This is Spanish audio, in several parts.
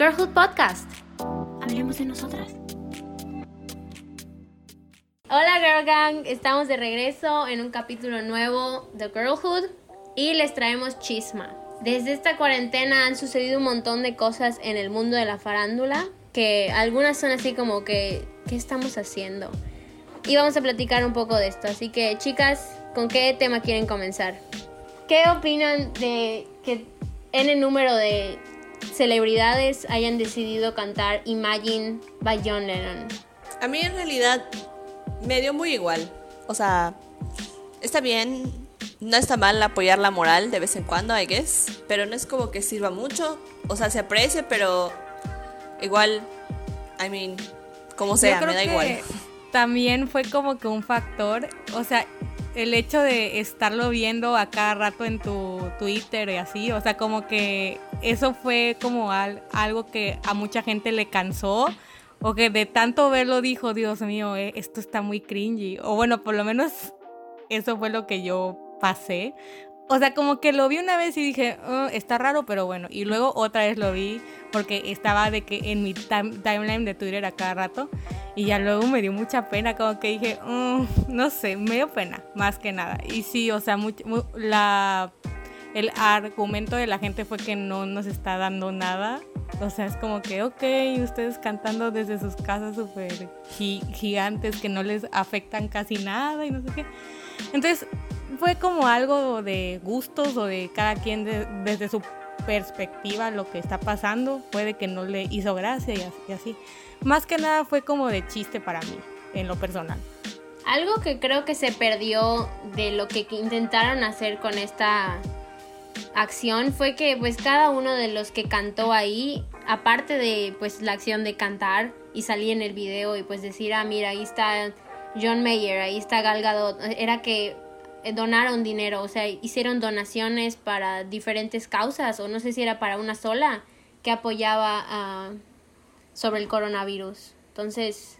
Girlhood Podcast. Hablemos de nosotras. Hola Girl Gang, estamos de regreso en un capítulo nuevo de Girlhood y les traemos chisma. Desde esta cuarentena han sucedido un montón de cosas en el mundo de la farándula que algunas son así como que, ¿qué estamos haciendo? Y vamos a platicar un poco de esto. Así que chicas, ¿con qué tema quieren comenzar? ¿Qué opinan de que en el número de celebridades hayan decidido cantar Imagine by John Lennon? A mí en realidad me dio muy igual. O sea, está bien, no está mal apoyar la moral de vez en cuando, I guess, pero no es como que sirva mucho. O sea, se aprecia, pero igual, I mean, como sea, me da igual. También fue como que un factor, o sea, el hecho de estarlo viendo a cada rato en tu Twitter y así, o sea, como que eso fue como algo que a mucha gente le cansó o que de tanto verlo dijo, Dios mío, eh, esto está muy cringy. O bueno, por lo menos eso fue lo que yo pasé. O sea, como que lo vi una vez y dije, oh, está raro, pero bueno. Y luego otra vez lo vi porque estaba de que en mi timeline de Twitter a cada rato. Y ya luego me dio mucha pena, como que dije, oh, no sé, me dio pena, más que nada. Y sí, o sea, la, el argumento de la gente fue que no nos está dando nada. O sea, es como que, ok, ustedes cantando desde sus casas súper gigantes que no les afectan casi nada y no sé qué. Entonces, fue como algo de gustos o de cada quien desde su perspectiva lo que está pasando. Puede que no le hizo gracia y así, Más que nada fue como de chiste para mí, en lo personal. Algo que creo que se perdió de lo que intentaron hacer con esta acción fue que pues cada uno de los que cantó ahí, aparte de pues la acción de cantar y salir en el video y pues decir, ah mira, ahí está John Mayer, ahí está Gal Gadot, era que donaron dinero, o sea, hicieron donaciones para diferentes causas, o no sé si era para una sola, que apoyaba sobre el coronavirus. Entonces,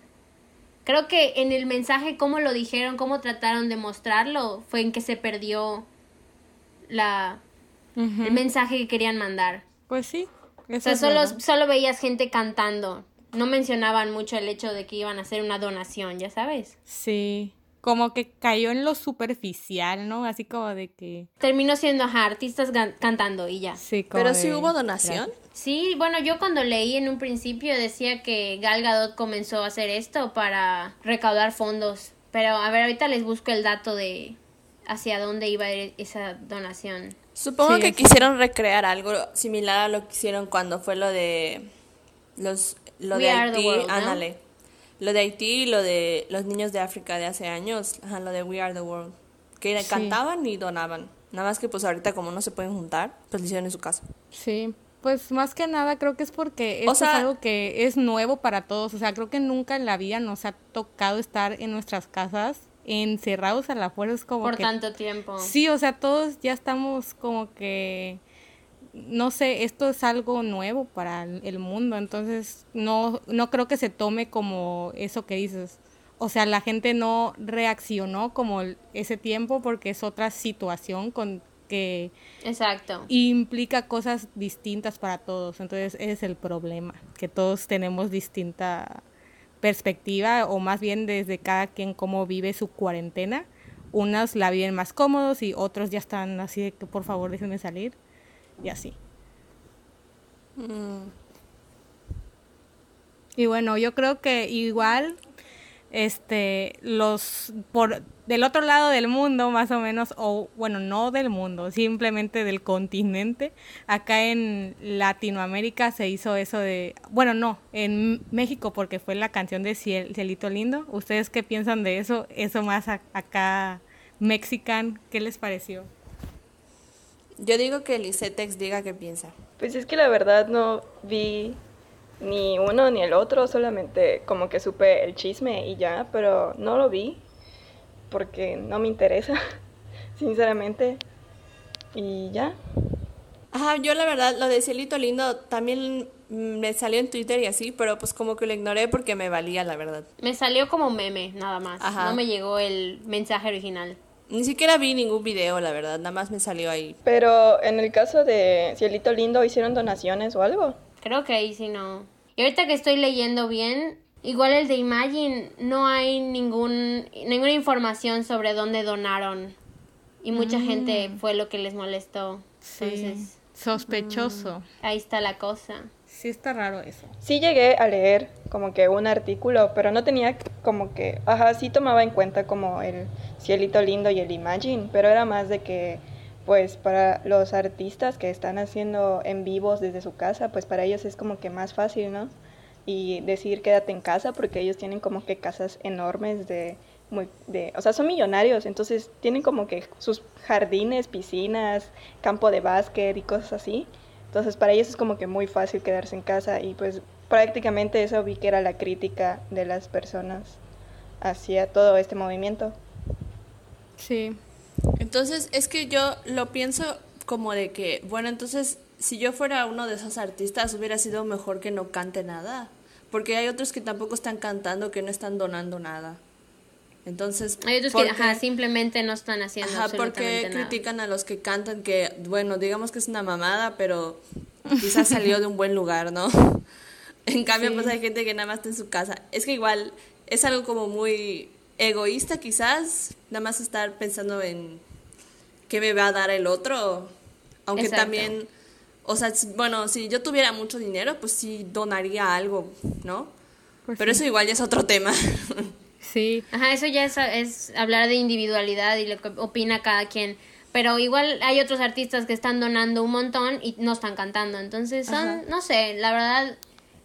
creo que en el mensaje, cómo lo dijeron, cómo trataron de mostrarlo, fue en que se perdió la, el mensaje que querían mandar. Pues sí. o sea, solo, solo veías gente cantando. No mencionaban mucho el hecho de que iban a hacer una donación, ya sabes. Sí como que cayó en lo superficial, ¿no? Así como de que... Terminó siendo, ajá, artistas cantando y ya. Sí, Pero sí hubo donación. Sí, bueno, yo cuando leí en un principio decía que Gal Gadot comenzó a hacer esto para recaudar fondos. Pero a ver, ahorita les busco el dato de hacia dónde iba a ir esa donación. Supongo que quisieron recrear algo similar a lo que hicieron cuando fue lo de los lo de Haití, ándale. Lo de Haití y lo de los niños de África de hace años, ajá, lo de We Are the World, que cantaban y donaban. Nada más que pues ahorita como no se pueden juntar, pues lo hicieron en su casa. Sí, pues más que nada creo que es porque es algo que es nuevo para todos. O sea, creo que nunca en la vida nos ha tocado estar en nuestras casas encerrados a la fuerza. Como Por tanto tiempo. Sí, o sea, todos ya estamos como que no sé, esto es algo nuevo para el mundo, entonces no, no creo que se tome como eso que dices. O sea, la gente no reaccionó como ese tiempo porque es otra situación con que Exacto. implica cosas distintas para todos. Entonces, ese es el problema, que todos tenemos distinta perspectiva o más bien desde cada quien cómo vive su cuarentena. Unas la viven más cómodos y otros ya están así de que por favor déjenme salir y así. Mm. Y bueno, yo creo que igual este los por del otro lado del mundo más o menos o bueno no del mundo simplemente del continente acá en Latinoamérica se hizo eso de bueno no en México porque fue la canción de Cielito Lindo ustedes qué piensan de eso eso más acá mexican qué les pareció yo digo que Licetex diga qué piensa. Pues es que la verdad no vi ni uno ni el otro, solamente como que supe el chisme y ya, pero no lo vi porque no me interesa, sinceramente. Y ya. Ajá, yo la verdad, lo de Cielito Lindo también me salió en Twitter y así, pero pues como que lo ignoré porque me valía, la verdad. Me salió como meme, nada más. No me llegó el mensaje original. Ni siquiera vi ningún video, la verdad, nada más me salió ahí. Pero en el caso de Cielito Lindo, ¿hicieron donaciones o algo? Creo que ahí sí no. Y ahorita que estoy leyendo bien, igual el de Imagine, no hay ningún, ninguna información sobre dónde donaron. Y mucha mm. gente fue lo que les molestó. Sí. Sospechoso. Mm, ahí está la cosa. Sí está raro eso. Sí llegué a leer como que un artículo, pero no tenía como que, ajá, sí tomaba en cuenta como el cielito lindo y el Imagine, pero era más de que pues para los artistas que están haciendo en vivos desde su casa, pues para ellos es como que más fácil, ¿no? Y decir quédate en casa porque ellos tienen como que casas enormes de, de, o sea, son millonarios, entonces tienen como que sus jardines, piscinas, campo de básquet y cosas así. Entonces para ellos es como que muy fácil quedarse en casa y pues prácticamente eso vi que era la crítica de las personas hacia todo este movimiento. Sí, entonces, es que yo lo pienso como de que, bueno, entonces, si yo fuera uno de esos artistas, hubiera sido mejor que no cante nada. Porque hay otros que tampoco están cantando, que no están donando nada. Entonces, hay otros que ajá, simplemente no están haciendo ajá, porque critican a los que cantan que, bueno, digamos que es una mamada, pero quizás salió de un buen lugar, ¿no? En cambio, pues hay gente que nada más está en su casa. Es que igual es algo como muy egoísta quizás, nada más estar pensando en qué me va a dar el otro, aunque también, o sea, bueno, si yo tuviera mucho dinero, pues sí donaría algo, ¿no? Pues Pero eso igual ya es otro tema. Sí. Ajá, eso ya es, hablar de individualidad y lo que opina cada quien. Pero igual hay otros artistas que están donando un montón y no están cantando. Entonces son, no sé, la verdad,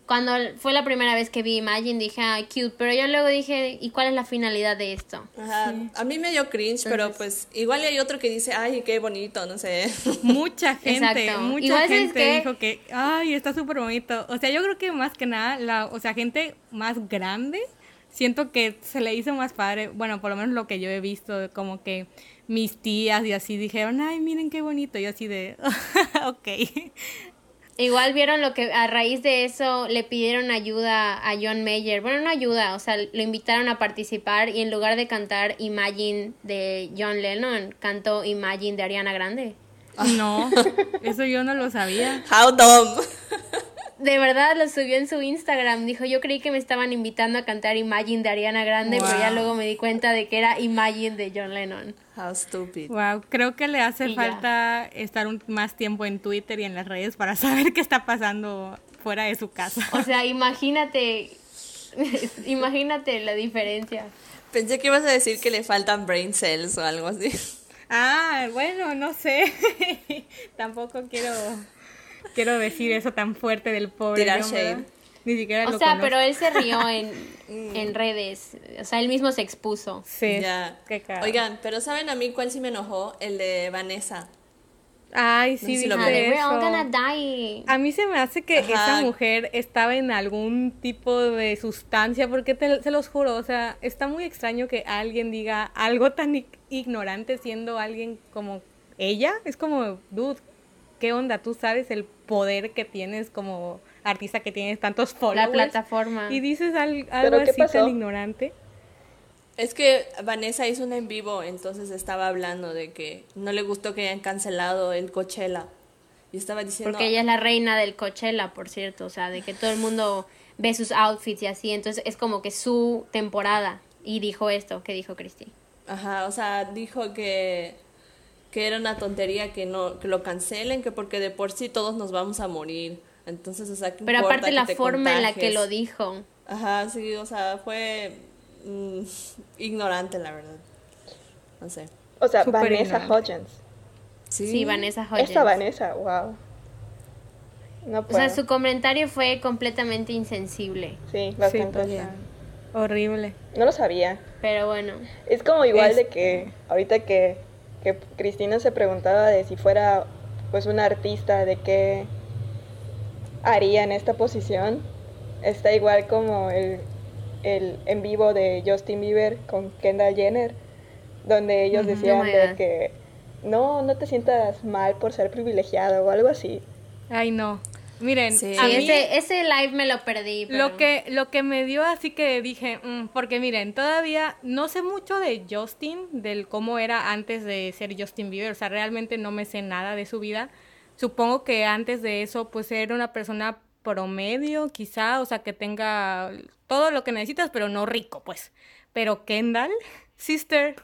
cuando fue la primera vez que vi Imagine dije, ah, cute, pero yo luego dije, ¿y cuál es la finalidad de esto? Ajá, a mí me dio cringe, pero pues igual hay otro que dice, ay, qué bonito, no sé. Mucha gente, mucha gente dijo que, ay, está súper bonito. O sea, yo creo que más que nada, la, o sea, gente más grande, siento que se le hizo más padre, bueno, por lo menos lo que yo he visto, como que mis tías y así dijeron, ay, miren qué bonito, y así de, ok. Igual vieron lo que a raíz de eso le pidieron ayuda a John Mayer. Bueno, no ayuda, o sea, lo invitaron a participar y en lugar de cantar Imagine de John Lennon, cantó Imagine de Ariana Grande. No, eso yo no lo sabía. How dumb de verdad lo subió en su Instagram. Dijo, yo creí que me estaban invitando a cantar Imagine de Ariana Grande, pero ya luego me di cuenta de que era Imagine de John Lennon. How stupid. Wow, creo que le hace falta estar un, más tiempo en Twitter y en las redes para saber qué está pasando fuera de su casa. O sea, imagínate, imagínate la diferencia. Pensé que ibas a decir que le faltan brain cells o algo así. Ah, bueno, no sé. Tampoco quiero quiero decir eso tan fuerte del pobre. Ni siquiera o sea, pero él se rió en, en, redes. O sea, él mismo se expuso. Sí. Ya. Oigan, pero ¿saben a mí cuál sí me enojó? El de Vanessa. Ay, sí, sí. A mí se me hace que esa mujer estaba en algún tipo de sustancia, porque se los juro, o sea, está muy extraño que alguien diga algo tan ignorante siendo alguien como ella. Es como, dude, ¿qué onda? Tú sabes el poder que tienes como artista que tienes tantos followers. La plataforma. Y dices algo así tan ignorante. Es que Vanessa hizo un en vivo, entonces estaba hablando de que no le gustó que hayan cancelado el Coachella. Y estaba diciendo... Porque ella es la reina del Coachella, por cierto. O sea, de que todo el mundo ve sus outfits y así. Entonces es como que su temporada. Y dijo esto, que dijo Cristi. Ajá, o sea, dijo que que era una tontería que no que lo cancelen, que porque de por sí todos nos vamos a morir. Entonces, o sea, Pero aparte la forma en la que lo dijo. Ajá, sí, o sea, fue mm, ignorante, la verdad. No sé. O sea, Vanessa Hodgins. ¿Sí? Vanessa Hodgins. Esta Vanessa, wow. No o sea, su comentario fue completamente insensible. Sí, bastante. Horrible. No lo sabía. Pero bueno. Es como igual de que ahorita que que Cristina se preguntaba de si fuera pues una artista, de qué haría en esta posición. Está igual como el, el en vivo de Justin Bieber con Kendall Jenner, donde ellos decían de que no, no te sientas mal por ser privilegiado o algo así. Ay, no. Miren, ese, ese live me lo perdí. Lo, que, lo que me dio así que dije, mm", porque miren, todavía no sé mucho de Justin, del cómo era antes de ser Justin Bieber, o sea, realmente no me sé nada de su vida. Supongo que antes de eso, pues era una persona promedio, quizá, o sea, que tenga todo lo que necesitas, pero no rico, pues. Pero Kendall, sister,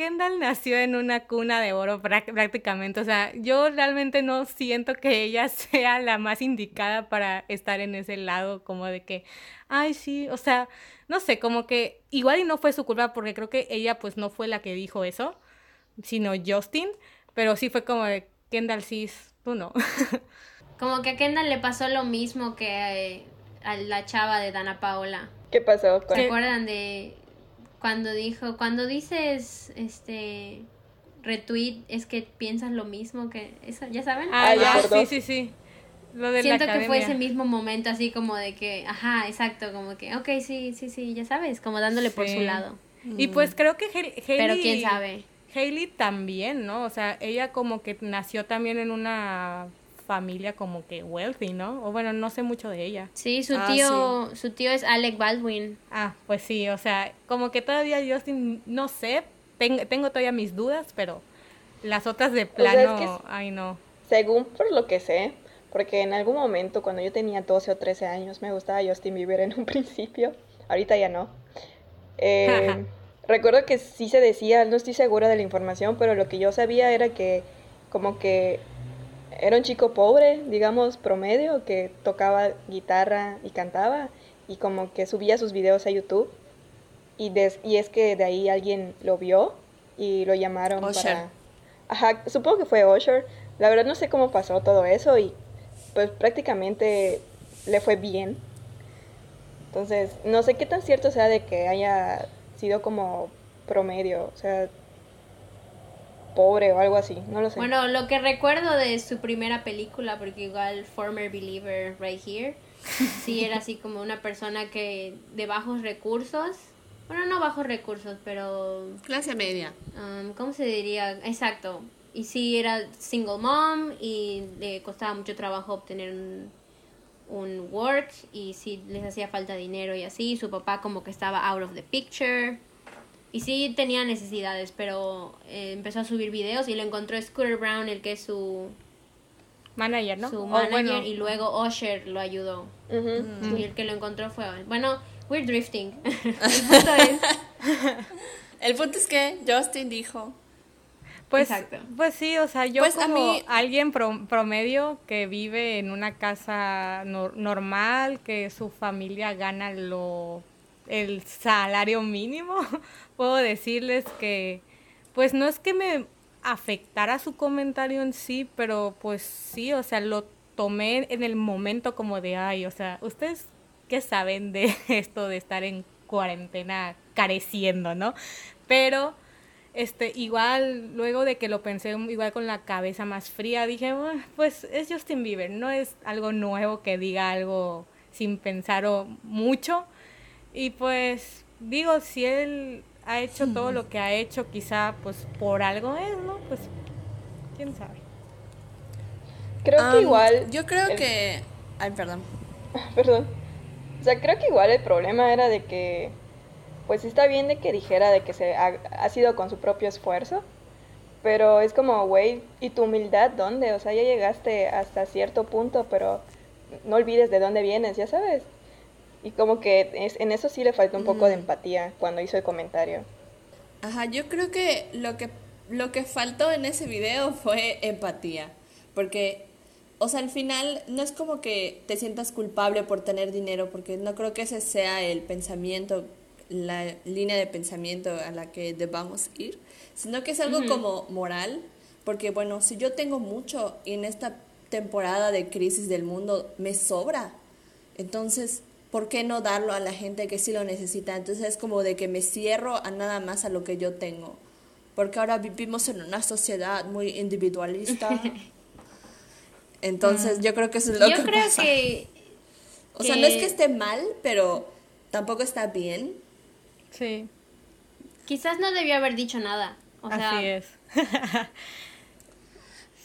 Kendall nació en una cuna de oro prácticamente. O sea, yo realmente no siento que ella sea la más indicada para estar en ese lado, como de que, ay, sí, o sea, no sé, como que igual y no fue su culpa porque creo que ella pues no fue la que dijo eso, sino Justin, pero sí fue como de Kendall, sí, tú no. como que a Kendall le pasó lo mismo que eh, a la chava de Dana Paola. ¿Qué pasó? ¿Se acuerdan de cuando dijo, cuando dices, este, retweet, es que piensas lo mismo que eso, ¿ya saben? Ah, ya, sí, sí, sí. Lo de Siento que fue ese mismo momento así como de que, ajá, exacto, como que, ok, sí, sí, sí, ya sabes, como dándole por su lado. Y pues creo que Hailey... Pero quién sabe. Hailey también, ¿no? O sea, ella como que nació también en una familia como que wealthy, ¿no? O bueno, no sé mucho de ella. Sí, su ah, tío, su tío es Alec Baldwin. Ah, pues sí, o sea, como que todavía yo no sé, tengo, todavía mis dudas, pero las otras de plano, ay no. Según por lo que sé, porque en algún momento cuando yo tenía 12 o 13 años me gustaba Justin Bieber en un principio, ahorita ya no. Eh, recuerdo que sí se decía, no estoy segura de la información, pero lo que yo sabía era que como que era un chico pobre, digamos, promedio, que tocaba guitarra y cantaba y como que subía sus videos a YouTube. Y, y es que de ahí alguien lo vio y lo llamaron para... Ajá, supongo que fue Usher. La verdad no sé cómo pasó todo eso y pues prácticamente le fue bien. Entonces, no sé qué tan cierto sea de que haya sido como promedio. O sea, pobre o algo así, no lo sé. Bueno, lo que recuerdo de su primera película, porque igual Former Believer Right Here, sí era así como una persona que de bajos recursos, bueno, no bajos recursos, pero... Clase media. Um, ¿Cómo se diría? Exacto. Y sí era single mom y le costaba mucho trabajo obtener un, un work y sí les hacía falta dinero y así. Su papá como que estaba out of the picture. Y sí tenía necesidades, pero eh, empezó a subir videos y lo encontró Scooter Brown, el que es su manager, ¿no? Su manager y luego Usher lo ayudó. Y el que lo encontró fue... Bueno, we're drifting. el punto es... el punto es que Justin dijo... Pues, pues sí, o sea, yo pues como alguien promedio que vive en una casa normal, que su familia gana lo el salario mínimo, puedo decirles que, pues no es que me afectara su comentario en sí, pero pues sí, o sea, lo tomé en el momento como de, ay, o sea, ustedes qué saben de esto de estar en cuarentena careciendo, ¿no? Pero este igual luego de que lo pensé igual con la cabeza más fría, dije, pues es Justin Bieber, no es algo nuevo que diga algo sin pensar mucho y pues digo, si él ha hecho todo lo que ha hecho, quizá pues por algo es, ¿no? Pues quién sabe. Creo que igual... Yo creo que... Ay, perdón. perdón. O sea, creo que igual el problema era de que, pues está bien de que dijera de que se ha, ha sido con su propio esfuerzo, pero es como, güey, ¿y tu humildad dónde? O sea, ya llegaste hasta cierto punto, pero no olvides de dónde vienes, ya sabes. Y como que es, en eso sí le faltó un poco de mm. empatía cuando hizo el comentario. Ajá, yo creo que lo que lo que faltó en ese video fue empatía, porque o sea, al final no es como que te sientas culpable por tener dinero, porque no creo que ese sea el pensamiento, la línea de pensamiento a la que debamos ir, sino que es algo como moral, porque bueno, si yo tengo mucho y en esta temporada de crisis del mundo me sobra, entonces ¿por qué no darlo a la gente que sí lo necesita? Entonces es como de que me cierro a nada más a lo que yo tengo. Porque ahora vivimos en una sociedad muy individualista. Entonces mm. yo creo que eso es lo yo creo Que, o sea, no es que esté mal, pero tampoco está bien. Sí. Quizás no debió haber dicho nada. O Así es.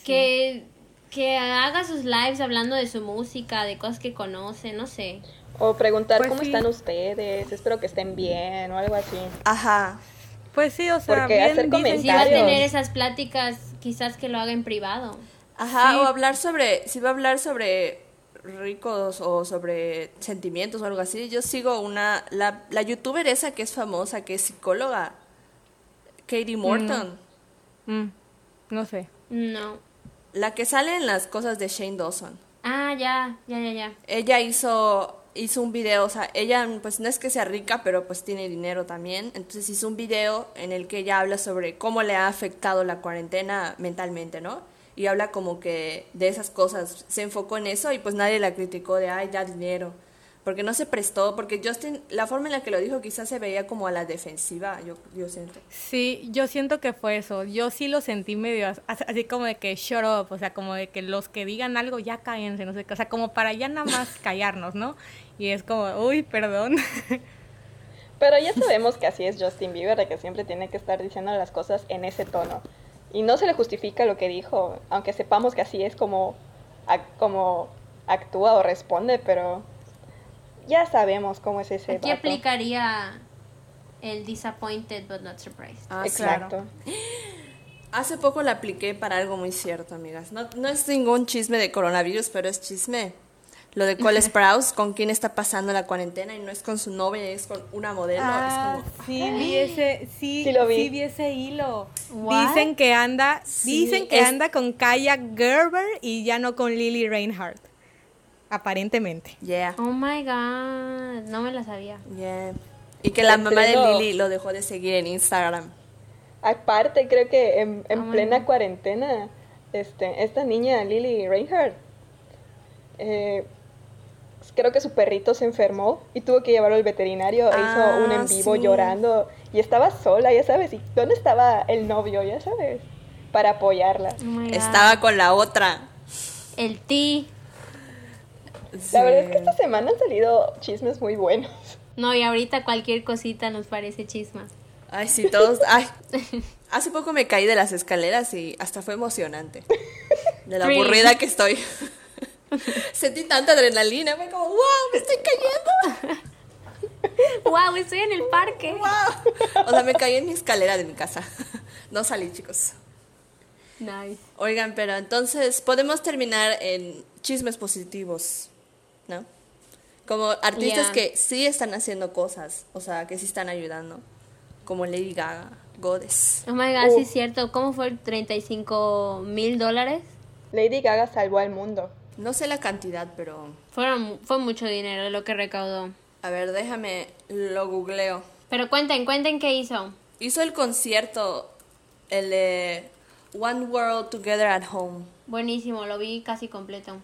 que, que haga sus lives hablando de su música, de cosas que conoce, no sé. O preguntar pues cómo están ustedes, espero que estén bien o algo así. Ajá. Pues sí, o sea, Porque hacer comentarios. Si va a tener esas pláticas, quizás que lo haga en privado. Ajá, o hablar sobre, si va a hablar sobre ricos o sobre sentimientos o algo así. Yo sigo una, la, la youtuber esa que es famosa, que es psicóloga, Katie Morton. Mm. Mm. No sé. No. La que sale en las cosas de Shane Dawson. Ah, ya, ya, ya, ya. Ella hizo hizo un video, o sea, ella pues no es que sea rica, pero pues tiene dinero también, entonces hizo un video en el que ella habla sobre cómo le ha afectado la cuarentena mentalmente, ¿no? Y habla como que de esas cosas, se enfocó en eso y pues nadie la criticó de, ay, da dinero porque no se prestó, porque Justin, la forma en la que lo dijo quizás se veía como a la defensiva, yo, yo siento. Sí, yo siento que fue eso, yo sí lo sentí medio así como de que shut up, o sea, como de que los que digan algo ya cállense, no sé qué, o sea, como para ya nada más callarnos, ¿no? Y es como, uy, perdón. Pero ya sabemos que así es Justin Bieber, de que siempre tiene que estar diciendo las cosas en ese tono. Y no se le justifica lo que dijo, aunque sepamos que así es como, como actúa o responde, pero ya sabemos cómo es ese Aquí aplicaría el disappointed but not surprised. Ah, Exacto. Hace poco la apliqué para algo muy cierto, amigas. No, no es ningún chisme de coronavirus, pero es chisme. Lo de Cole Sprouse, con quién está pasando la cuarentena y no es con su novia, es con una modelo. Ah, sí, vi ese, sí, lo vi. vi ese hilo. Dicen que anda, dicen que anda con Kaya Gerber y ya no con Lily Reinhardt aparentemente. Yeah. Oh my god, no me la sabía. Yeah. Y que la mamá de Lily lo dejó de seguir en Instagram. Aparte, creo que en, oh plena cuarentena, este, esta niña, Lily Reinhardt, eh, creo que su perrito se enfermó y tuvo que llevarlo al veterinario e hizo un en ah, vivo llorando y estaba sola, ya sabes, y dónde estaba el novio, ya sabes, para apoyarla. Oh estaba con la otra. El ti. La verdad es que esta semana han salido chismes muy buenos. No, y ahorita cualquier cosita nos parece chisma. Ay, sí, todos. Ay, hace poco me caí de las escaleras y hasta fue emocionante. De la aburrida que estoy. Sentí tanta adrenalina, fue como, wow, me estoy cayendo. wow, estoy en el parque. Wow. O sea, me caí en mi escalera de mi casa. No salí, chicos. Nice. Oigan, pero entonces podemos terminar en chismes positivos. ¿no? Como artistas que sí están haciendo cosas, o sea, que sí están ayudando, como Lady Gaga, Goddess. Oh my god, sí es cierto. ¿Cómo fue? ¿35 mil dólares? Lady Gaga salvó al mundo. No sé la cantidad, pero... Fueron, fue mucho dinero lo que recaudó. A ver, déjame, lo googleo. Pero cuenten, cuenten qué hizo. Hizo el concierto, el de One World Together at Home. Buenísimo, lo vi casi completo.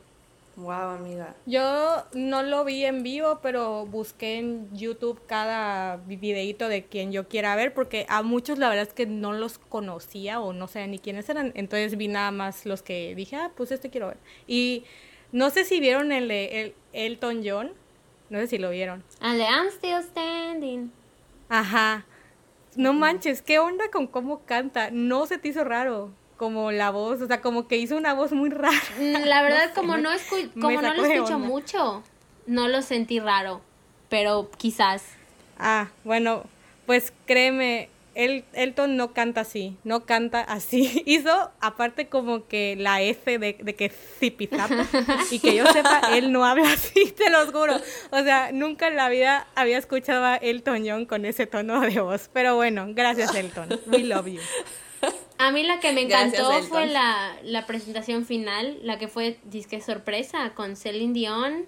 Wow, amiga. Yo no lo vi en vivo, pero busqué en YouTube cada videito de quien yo quiera ver, porque a muchos la verdad es que no los conocía o no sé ni quiénes eran. Entonces vi nada más los que dije, ah, pues este quiero ver. Y no sé si vieron el de el Elton John. No sé si lo vieron. El de I'm Still Standing. Ajá. No manches, ¿qué onda con cómo canta? No se te hizo raro como la voz, o sea, como que hizo una voz muy rara. Mm, la verdad, como no, como no lo escucho mucho, no lo sentí raro, pero quizás. Ah, bueno, pues créeme, el, Elton no canta así, no canta así. Hizo aparte como que la F de, de que zipizapo y que yo sepa, él no habla así, te lo juro. O sea, nunca en la vida había escuchado a Elton John con ese tono de voz. Pero bueno, gracias Elton, we love you. A mí la que me encantó fue la, presentación final, la que fue disque sorpresa con Celine Dion.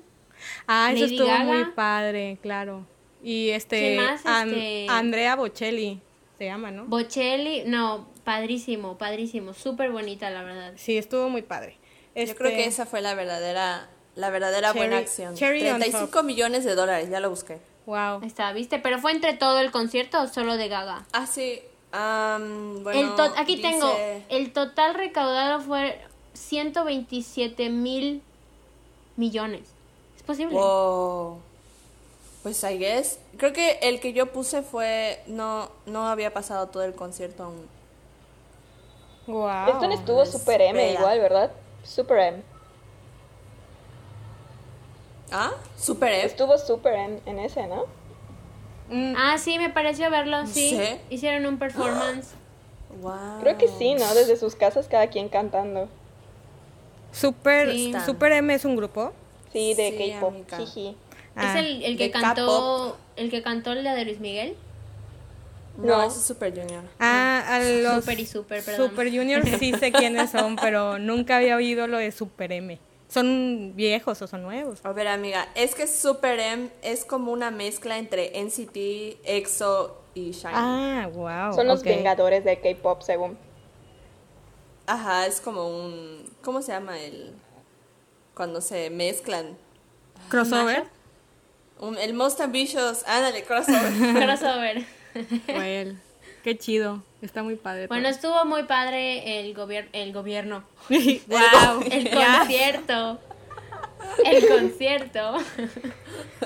Ah, eso estuvo muy padre, claro. Y este, este, Andrea Bocelli se llama, ¿no? Bocelli, no, padrísimo, padrísimo, súper bonita la verdad. Sí, estuvo muy padre. Yo creo que este, esa fue la verdadera, la verdadera buena acción. 35 millones de dólares, ya lo busqué. Wow. Está, ¿viste? Pero fue entre todo el concierto o solo de Gaga. Ah, sí, bueno, aquí tengo, el total recaudado fue 127 mil millones. ¿Es posible? Pues I guess. Creo que el que yo puse fue. No, no había pasado todo el concierto aún. Wow. Esto no estuvo Super M igual, ¿verdad? Super M. ¿Ah? Super M. Estuvo Super M en ese, ¿no? Mm. Ah, sí, me pareció verlo, sí. Hicieron un performance. Wow. Creo que sí, ¿no? Desde sus casas cada quien cantando. Super, Super M es un grupo. Sí, de K-pop. ¿Es ah, el, el que cantó el que cantó la de Luis Miguel? No, es Super Junior. Ah, a los Super y Super, perdón. Super Junior sí sé quiénes son, pero nunca había oído lo de Super M. ¿Son viejos o son nuevos? A ver, amiga, es que Super M es como una mezcla entre NCT, EXO y Shine. Ah, wow. Son los vengadores de K-pop, según. Ajá, es como un. ¿Cómo se llama el. cuando se mezclan? ¿Crossover? el Most Ambitious. Ándale, crossover. crossover. Well, qué chido. Está muy padre. Bueno, estuvo muy padre el, gobier el gobierno. wow, el concierto. El concierto.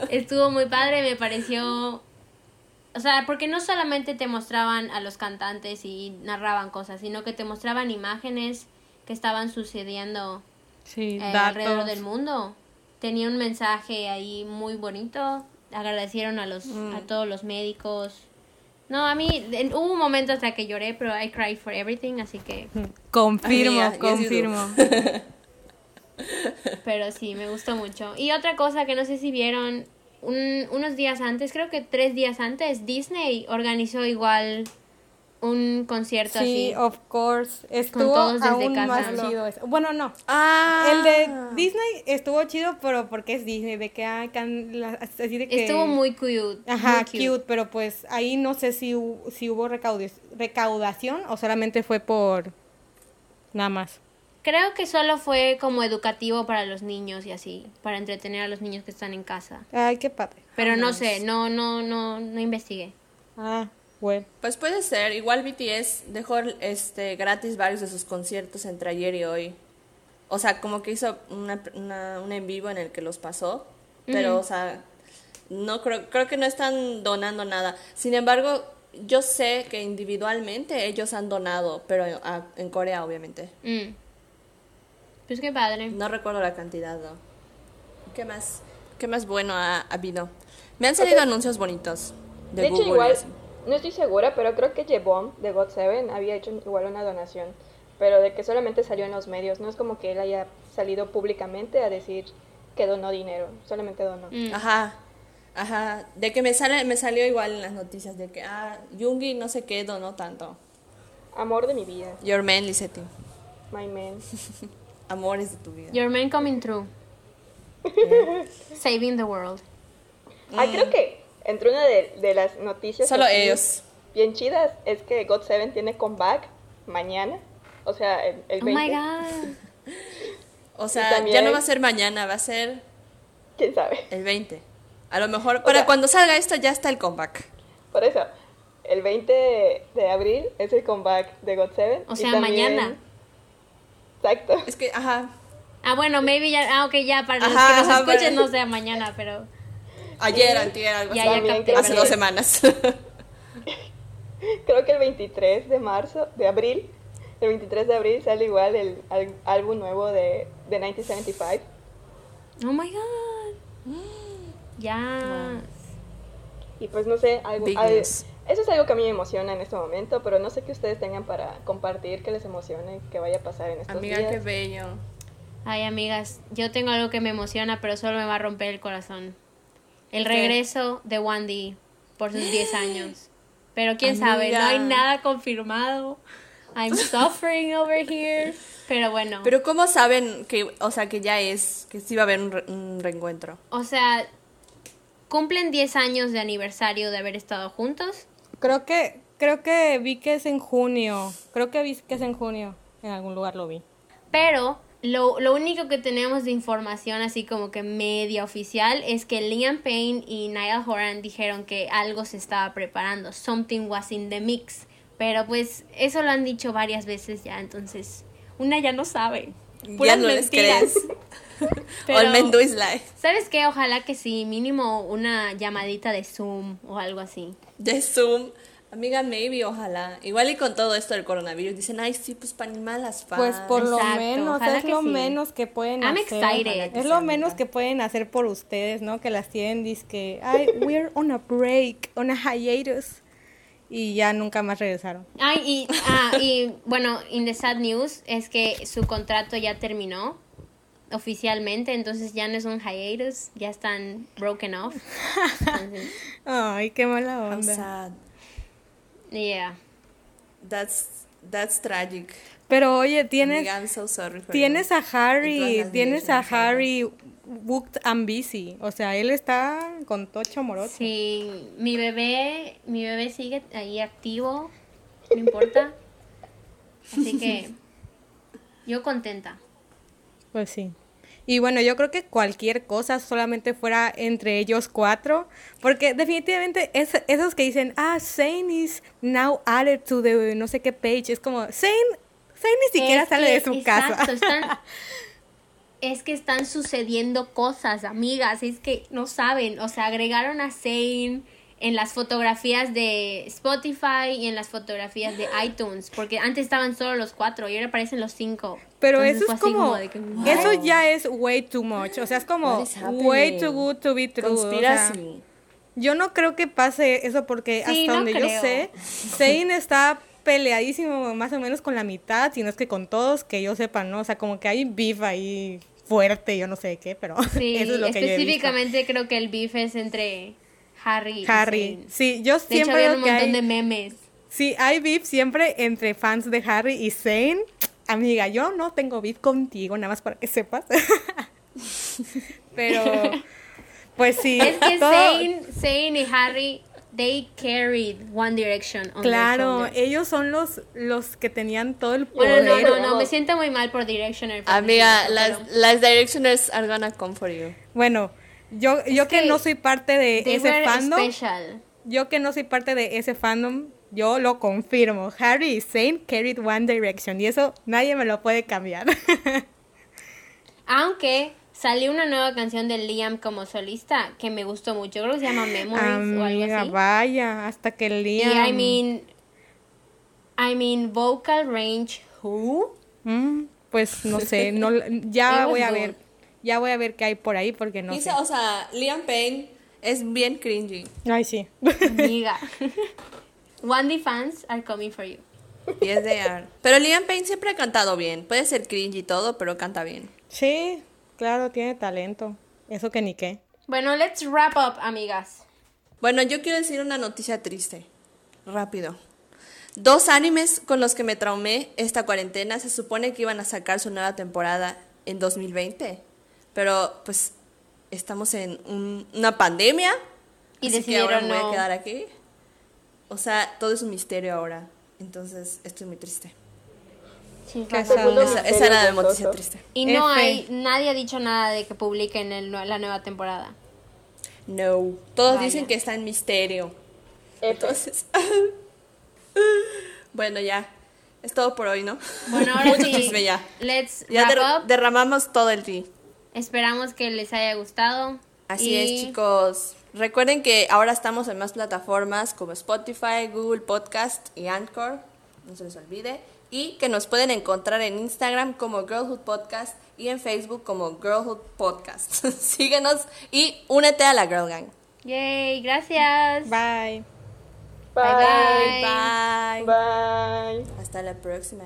estuvo muy padre, me pareció o sea, porque no solamente te mostraban a los cantantes y narraban cosas, sino que te mostraban imágenes que estaban sucediendo sí, eh, alrededor del mundo. Tenía un mensaje ahí muy bonito. Agradecieron a los mm. a todos los médicos. No, a mí hubo un momento hasta que lloré, pero I cried for everything, así que confirmo, confirmo. pero sí, me gustó mucho. Y otra cosa que no sé si vieron, unos días antes, creo que tres días antes, Disney organizó igual un concierto así. Sí, of course. Estuvo aún más chido eso. Bueno, no. Ah. El de Disney estuvo chido, pero porque es Disney, de que, así de que... Estuvo muy cute. Ajá, cute. pero pues ahí no sé si, si hubo recaudación o solamente fue por nada más. Creo que solo fue como educativo para los niños y así, para entretener a los niños que están en casa. Ay, qué padre. Pero no sé, no, no, no, no investigué. Ah, bueno. Pues puede ser. Igual BTS dejó este gratis varios de sus conciertos entre ayer y hoy. O sea, como que hizo una, una, un en vivo en el que los pasó. Pero, o sea, no creo, creo que no están donando nada. Sin embargo, yo sé que individualmente ellos han donado, pero en Corea, obviamente. Mm. Pues qué padre. No recuerdo la cantidad, ¿no? ¿Qué más? ¿Qué más bueno ha, habido? Me han salido anuncios bonitos de, de hecho, igual, no estoy segura, pero creo que Jebom de God7 había hecho igual una donación. Pero de que solamente salió en los medios. No es como que él haya salido públicamente a decir que donó dinero. Solamente donó. Mm. Ajá. Ajá. De que me, sale, me salió igual en las noticias de que, ah, Yungi no sé qué donó tanto. Amor de mi vida. Your man, Lisetti. My man. amores de tu vida. Your man coming true. Saving the world. Ah, creo mm. que entre una de, las noticias Solo ellos. bien chidas es que God 7 tiene comeback mañana. O sea, el, el 20. Oh my god. o sea, ya no va a ser mañana, va a ser. ¿Quién sabe? El 20. A lo mejor para cuando salga esto ya está el comeback. Por eso, el 20 de abril es el comeback de God 7. O sea, mañana. Exacto. Es que, ajá. Ah, bueno, maybe ya, ah, ok, ya, para los que nos escuchen, no sea mañana, pero... Ayer, antier, algo ya, así. Ya hace dos semanas. creo que el 23 de marzo, de abril, el 23 de abril sale igual el, álbum nuevo de, de 1975. Oh my god. Ya. Y pues no sé, algo, eso es algo que a mí me emociona en este momento, pero no sé qué ustedes tengan para compartir que les emocione, que vaya a pasar en estos días. Amiga, qué bello. Ay, amigas, yo tengo algo que me emociona, pero solo me va a romper el corazón. El regreso de Wandy por sus 10 años. Pero quién sabe, no hay nada confirmado. I'm suffering over here. Pero bueno. Pero ¿cómo saben que, o sea, que ya es, que sí va a haber un, un reencuentro? O sea, cumplen 10 años de aniversario de haber estado juntos. Creo que, creo que vi que es en junio. Creo que vi que es en junio. En algún lugar lo vi. Pero lo, lo único que tenemos de información así como que media oficial es que Liam Payne y Niall Horan dijeron que algo se estaba preparando. Something was in the mix. Pero pues eso lo han dicho varias veces ya, entonces una ya no sabe. ya no les crees. Pero, is life. ¿Sabes qué? Ojalá que sí, mínimo una llamadita de Zoom o algo así. De Zoom. Amiga, maybe, ojalá. Igual y con todo esto del coronavirus, dicen, ay, sí, pues para animar las fans. Pues por lo menos, es lo menos que pueden I'm hacer. Excited. Es lo menos que pueden hacer por ustedes, ¿no? Que las tienen, que ay, we're on a break, on a hiatus. Y ya nunca más regresaron. Ay, y, ah, y bueno, in the sad news es que su contrato ya terminó oficialmente, entonces ya no es un hiatus, ya están broken off. Ay, qué mala onda. sad. Yeah. That's that's tragic. Pero oye, tienes I'm so sorry for tienes you. a Harry, tienes a Harry booked and busy, o sea, él está con tocho morocho. Sí, mi bebé, mi bebé sigue ahí activo, no importa. Así que yo contenta. Pues sí. Y bueno, yo creo que cualquier cosa solamente fuera entre ellos cuatro, porque definitivamente es, esos que dicen, ah, Zane is now added to the no sé qué page, es como, Zane, Zane ni siquiera Es sale que- de su exacto, casa. están- es que están sucediendo cosas, amigas, es que no saben, o sea, agregaron a Zane en las fotografías de Spotify y en las fotografías de iTunes, porque antes estaban solo los cuatro y ahora aparecen los cinco. Pero Entonces eso es como, de que, wow. eso ya es way too much, o sea, es como way too good to be true. o sea, Conspiracy. yo no creo que pase eso porque Sí, hasta no donde yo sé, Zane está peleadísimo más o menos con la mitad, si no es que con todos, que yo sepa, ¿no? O sea, como que hay beef ahí fuerte, yo no sé qué, pero Sí, eso es lo que yo he visto. específicamente creo que el beef es entre Harry Harry. Sí, yo De hecho, siempre había veo un que montón hay, de memes. sí, hay beef siempre entre fans de Harry y Zane. Amiga, yo no tengo beef contigo, nada más para que sepas. Pero, pues sí. Es que todo- Zayn, Zayn y Harry, they carried One Direction on Claro, ellos son los, los que tenían todo el poder. Bueno, no, no, no, me siento muy mal por Directioner. por Amiga, las Directioners are gonna come for you. Bueno, yo, yo que, que no soy parte de ese fandom, special. yo que no soy parte de ese fandom, yo lo confirmo. Harry y Zayn carried One Direction y eso nadie me lo puede cambiar. Aunque salió una nueva canción de Liam como solista que me gustó mucho. Creo que se llama Memories o algo así. vaya, hasta que el Y. I mean, I mean, vocal range, who? Mm, pues no sé, no, ya voy a good. ver, ya voy a ver qué hay por ahí porque no Dice, sé. o sea, Liam Payne es bien cringy. Ay, sí. Amiga. One D fans are coming for you. Yes, they are. Pero Liam Payne siempre ha cantado bien. Puede ser cringy y todo, pero canta bien. sí, claro, tiene talento. Eso que ni qué. Bueno, let's wrap up, amigas. Bueno, yo quiero decir una noticia triste. Rápido. Dos animes con los que me traumé esta cuarentena se supone que iban a sacar su nueva temporada en 2020. Pero pues estamos en un- una pandemia. Y así que ahora decidieron me voy no. a quedar aquí. O sea, todo es un misterio ahora. Entonces, estoy muy triste. Sí. Esa, esa era la noticia triste. Y no F. hay, nadie ha dicho nada de que publiquen el, la nueva temporada. No. Todos Vaya. dicen que está en misterio. Entonces. bueno, ya. Es todo por hoy, ¿no? Bueno, ahora Mucho sí, chisme ya. let's Ya wrap der- up. derramamos todo el tea. Esperamos que les haya gustado. Así Y es, chicos. Recuerden que ahora estamos en más plataformas como Spotify, Google Podcast y Anchor. No se les olvide. Y que nos pueden encontrar en Instagram como Girlhood Podcast y en Facebook como Girlhood Podcast. Síguenos y únete a la Girl Gang. Yay, gracias. Bye. Bye. Bye, Bye. Bye. Hasta la próxima.